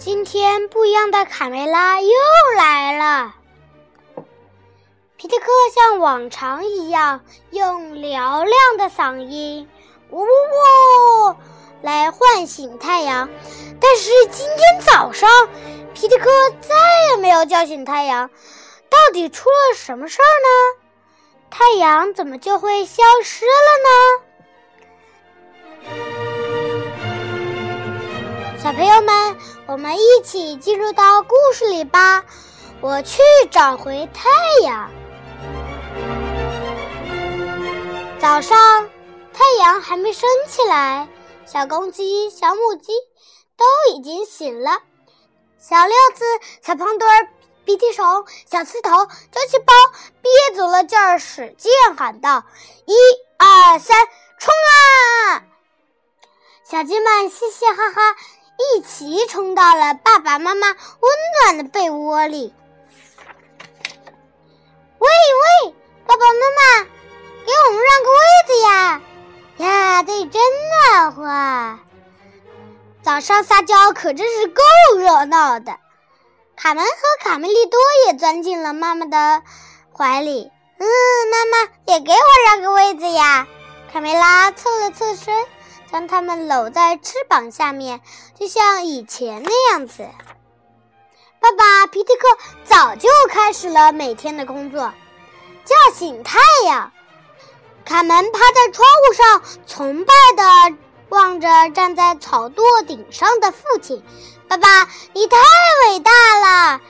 今天不一样的卡梅拉又来了。皮特克像往常一样用嘹亮的嗓音“呜呜呜”来唤醒太阳，但是今天早上皮特克再也没有叫醒太阳。到底出了什么事儿呢？太阳怎么就会消失了呢？小朋友们，我们一起进入到故事里吧。我去找回太阳。早上，太阳还没升起来，小公鸡、小母鸡都已经醒了。小六子、小胖墩儿、鼻涕虫、小刺头、周气包憋足了劲儿，使劲喊道：“一、二、三，冲啊！”小鸡们嘻嘻哈哈，一起冲到了爸爸妈妈温暖的被窝里。喂喂，爸爸妈妈！给我们让个位子呀！呀，这里真暖和。早上撒娇可真是够热闹的。卡门和卡梅利多也钻进了妈妈的怀里。嗯，妈妈也给我让个位子呀！卡梅拉侧了侧身，将他们搂在翅膀下面，就像以前那样子。爸爸皮特克早就开始了每天的工作，叫醒太阳。卡门趴在窗户上，崇拜的望着站在草垛顶上的父亲。爸爸，你太伟大了！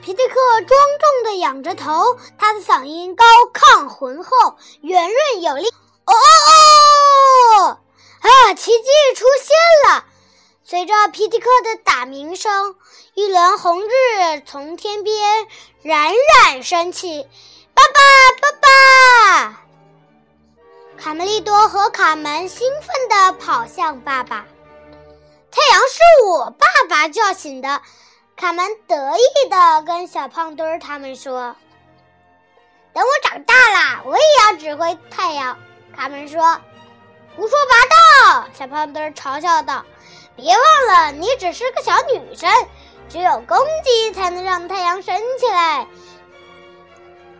皮特克庄重地仰着头，他的嗓音高亢浑厚，圆润有力。哦哦哦！奇迹出现了！随着皮迪克的打鸣声，一轮红日从天边冉冉升起。爸爸，爸爸！卡梅利多和卡门兴奋地跑向爸爸。太阳是我爸爸叫醒的，卡门得意地跟小胖墩儿他们说：“等我长大了，我也要指挥太阳。”卡门说：“胡说八道！”小胖墩嘲笑道：“别忘了，你只是个小女生，只有公鸡才能让太阳升起来。”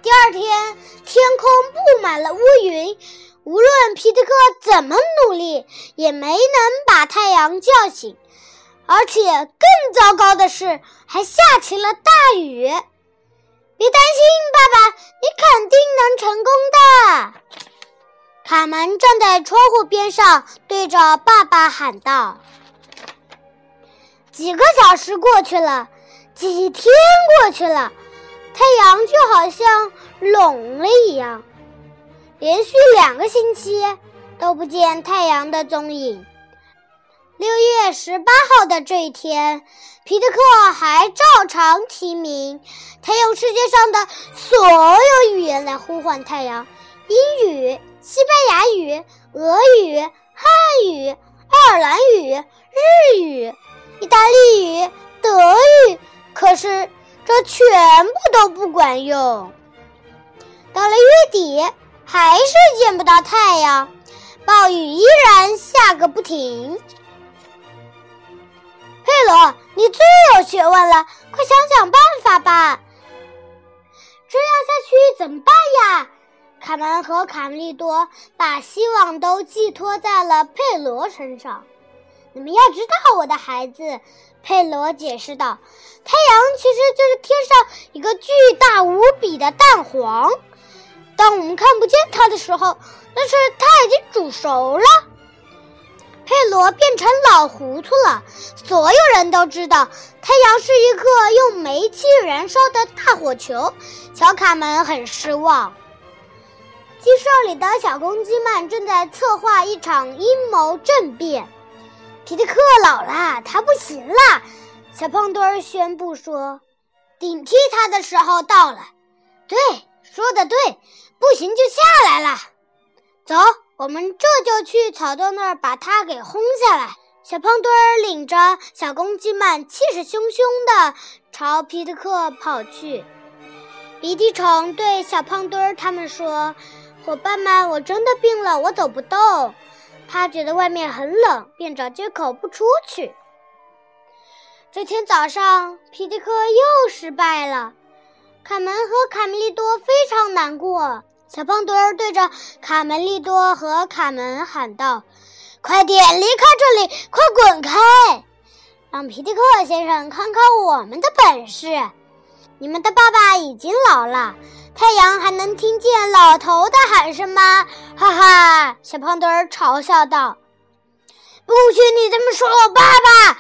第二天，天空布满了乌云，无论皮特克怎么努力，也没能把太阳叫醒。而且更糟糕的是，还下起了大雨。别担心，爸爸，你肯定能成功的。卡门站在窗户边上，对着爸爸喊道：“几个小时过去了，几天过去了。”太阳就好像聋了一样，连续两个星期都不见太阳的踪影。六月十八号的这一天，皮特克还照常提名，他用世界上的所有语言来呼唤太阳：英语、西班牙语、俄语、汉语、爱尔兰语、日语、意大利语、德语。可是。这全部都不管用。到了月底，还是见不到太阳，暴雨依然下个不停。佩罗，你最有学问了，快想想办法吧！这样下去怎么办呀？卡门和卡梅利多把希望都寄托在了佩罗身上。你们要知道，我的孩子。佩罗解释道：“太阳其实就是天上一个巨大无比的蛋黄。当我们看不见它的时候，那是它已经煮熟了。”佩罗变成老糊涂了。所有人都知道，太阳是一个用煤气燃烧的大火球。小卡门很失望。鸡舍里的小公鸡们正在策划一场阴谋政变。皮特克老了，他不行了。小胖墩儿宣布说：“顶替他的时候到了。”对，说的对，不行就下来了。走，我们这就去草垛那儿把他给轰下来。小胖墩儿领着小公鸡们，气势汹汹地朝皮特克跑去。鼻涕虫对小胖墩儿他们说：“伙伴们，我真的病了，我走不动。”他觉得外面很冷，便找借口不出去。这天早上，皮迪克又失败了。卡门和卡梅利多非常难过。小胖墩儿对着卡梅利多和卡门喊道：“快点离开这里，快滚开！让皮迪克先生看看我们的本事。你们的爸爸已经老了，太阳还能听见老头的喊声吗？”哈哈，小胖墩儿嘲笑道。“不许你这么说我爸爸！”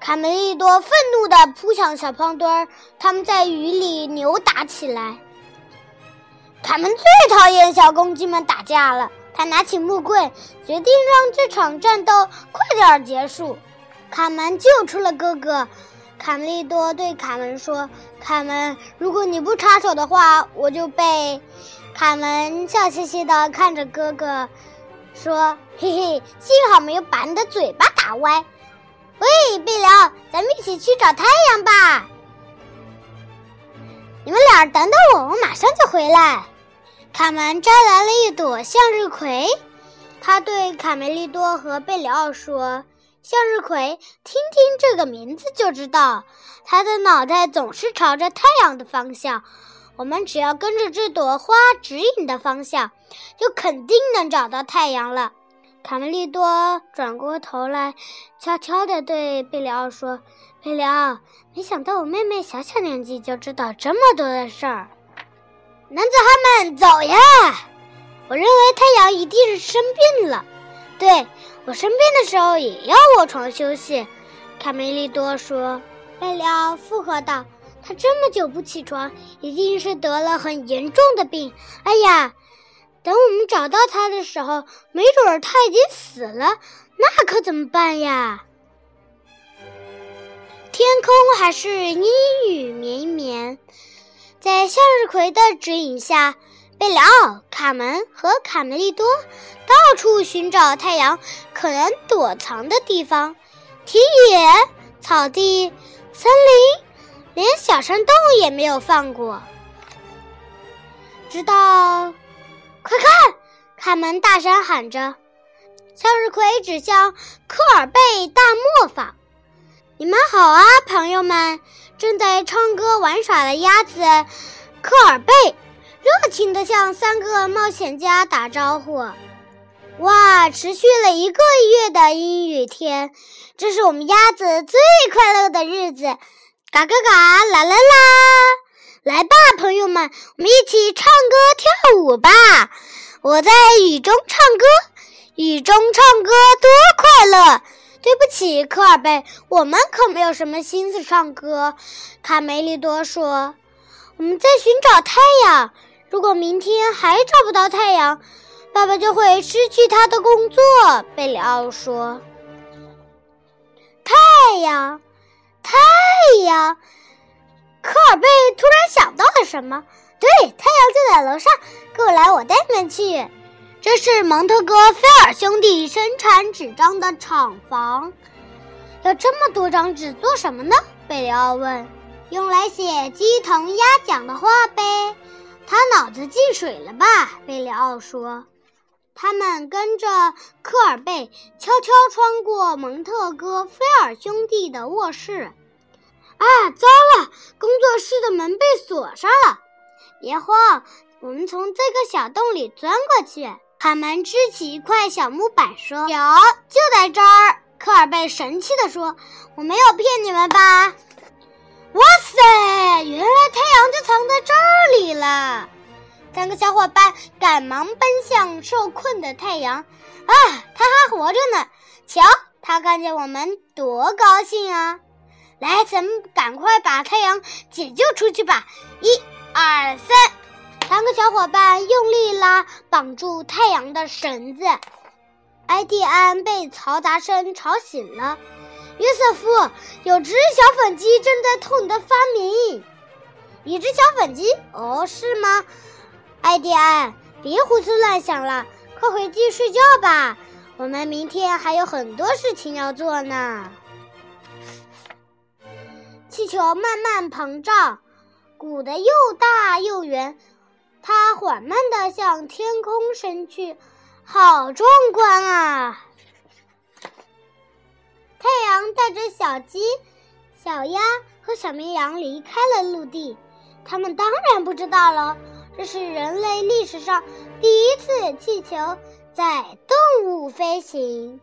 卡梅利多愤怒地扑向小胖墩儿，他们在雨里扭打起来。卡门最讨厌小公鸡们打架了，他拿起木棍，决定让这场战斗快点结束。卡门救出了哥哥。卡梅利多对卡门说：“卡门，如果你不插手的话，我就被……”卡门笑嘻嘻的看着哥哥，说：“嘿嘿，幸好没有把你的嘴巴打歪。”喂，贝辽，咱们一起去找太阳吧！你们俩等等我，我马上就回来。卡门摘来了一朵向日葵，他对卡梅利多和贝里奥说：“向日葵，听听这个名字就知道，它的脑袋总是朝着太阳的方向。我们只要跟着这朵花指引的方向，就肯定能找到太阳了。”卡梅利多转过头来，悄悄地对贝里奥说：“贝里奥，没想到我妹妹小小年纪就知道这么多的事儿。男子汉们，走呀！我认为太阳一定是生病了。对我生病的时候也要卧床休息。”卡梅利多说。贝里奥附和道：“他这么久不起床，一定是得了很严重的病。哎呀！”等我们找到他的时候，没准儿他已经死了，那可怎么办呀？天空还是阴雨绵绵，在向日葵的指引下，贝里奥、卡门和卡梅利多到处寻找太阳可能躲藏的地方，田野、草地、森林，连小山洞也没有放过，直到。快看！卡门大声喊着，向日葵指向科尔贝大磨坊。你们好啊，朋友们！正在唱歌玩耍的鸭子科尔贝热情地向三个冒险家打招呼。哇，持续了一个月的阴雨天，这是我们鸭子最快乐的日子！嘎嘎嘎，啦啦啦！来吧，朋友们，我们一起唱歌跳舞吧！我在雨中唱歌，雨中唱歌多快乐。对不起，科尔贝，我们可没有什么心思唱歌。卡梅利多说：“我们在寻找太阳。如果明天还找不到太阳，爸爸就会失去他的工作。”贝里奥说：“太阳，太阳。”科尔贝突然想到了什么，对，太阳就在楼上，跟我来，我带你们去。这是蒙特哥菲尔兄弟生产纸张的厂房。要这么多张纸做什么呢？贝里奥问。用来写鸡同鸭讲的话呗。他脑子进水了吧？贝里奥说。他们跟着科尔贝悄悄穿过蒙特哥菲尔兄弟的卧室。啊，糟了！工作室的门被锁上了。别慌，我们从这个小洞里钻过去。卡门支起一块小木板说：“有，就在这儿。”科尔贝神气地说：“我没有骗你们吧？”哇塞，原来太阳就藏在这里了！三个小伙伴赶忙奔向受困的太阳。啊，他还活着呢！瞧，他看见我们多高兴啊！来，咱们赶快把太阳解救出去吧！一、二、三，三个小伙伴用力拉绑住太阳的绳子。埃蒂安被嘈杂声吵醒了。约瑟夫，有只小粉鸡正在偷你的发明。一只小粉鸡？哦，是吗？埃蒂安，别胡思乱想了，快回去睡觉吧。我们明天还有很多事情要做呢。气球慢慢膨胀，鼓得又大又圆。它缓慢地向天空升去，好壮观啊！鸡小鸭和小绵羊离开了陆地，他们当然不知道了，这是人类历史上第一次气球在动物飞行。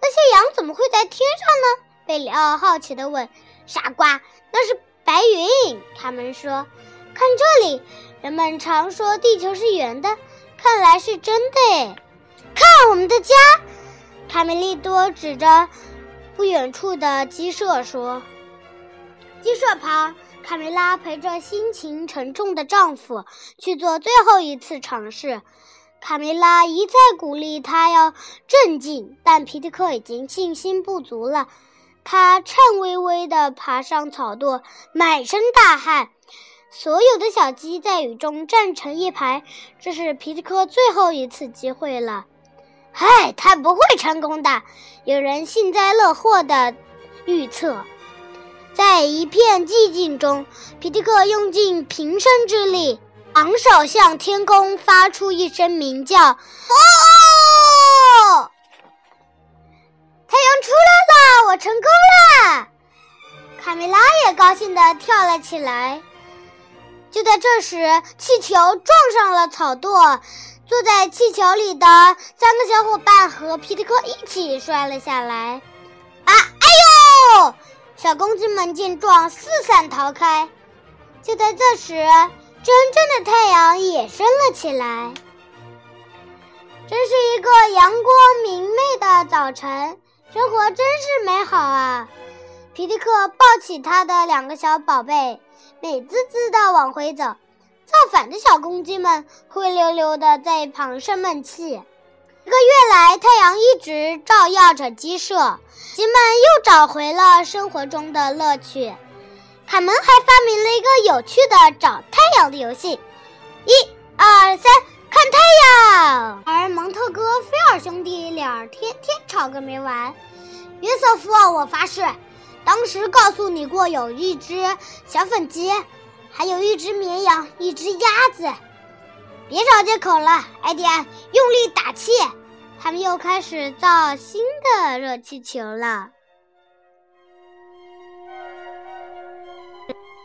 那些羊怎么会在天上呢？贝里奥好奇地问。傻瓜，那是白云。他们说：“看这里，人们常说地球是圆的，看来是真的。”看我们的家，卡梅利多指着不远处的鸡舍说：“鸡舍旁，卡梅拉陪着心情沉重的丈夫去做最后一次尝试。卡梅拉一再鼓励他要镇静，但皮特克已经信心不足了。他颤巍巍地爬上草垛，满身大汗。所有的小鸡在雨中站成一排，这是皮特克最后一次机会了。嗨，他不会成功的。有人幸灾乐祸的预测。在一片寂静中，皮迪克用尽平生之力，昂首向天空发出一声鸣叫：“哦！太阳出来了，我成功了！”卡梅拉也高兴地跳了起来。就在这时，气球撞上了草垛。坐在气球里的三个小伙伴和皮特克一起摔了下来。啊！哎呦！小公鸡们见状四散逃开。就在这时，真正的太阳也升了起来。真是一个阳光明媚的早晨，生活真是美好啊！皮特克抱起他的两个小宝贝，美滋滋的往回走。造反的小公鸡们灰溜溜的在一旁生闷气。一个月来，太阳一直照耀着鸡舍，鸡们又找回了生活中的乐趣。卡门还发明了一个有趣的找太阳的游戏：一、二、三，看太阳。而蒙特哥、菲尔兄弟俩天天吵个没完。约瑟夫，我发誓，当时告诉你过，有一只小粉鸡。还有一只绵羊，一只鸭子。别找借口了，艾迪安，用力打气。他们又开始造新的热气球了。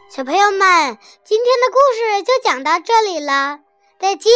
小朋友们，今天的故事就讲到这里了，再见。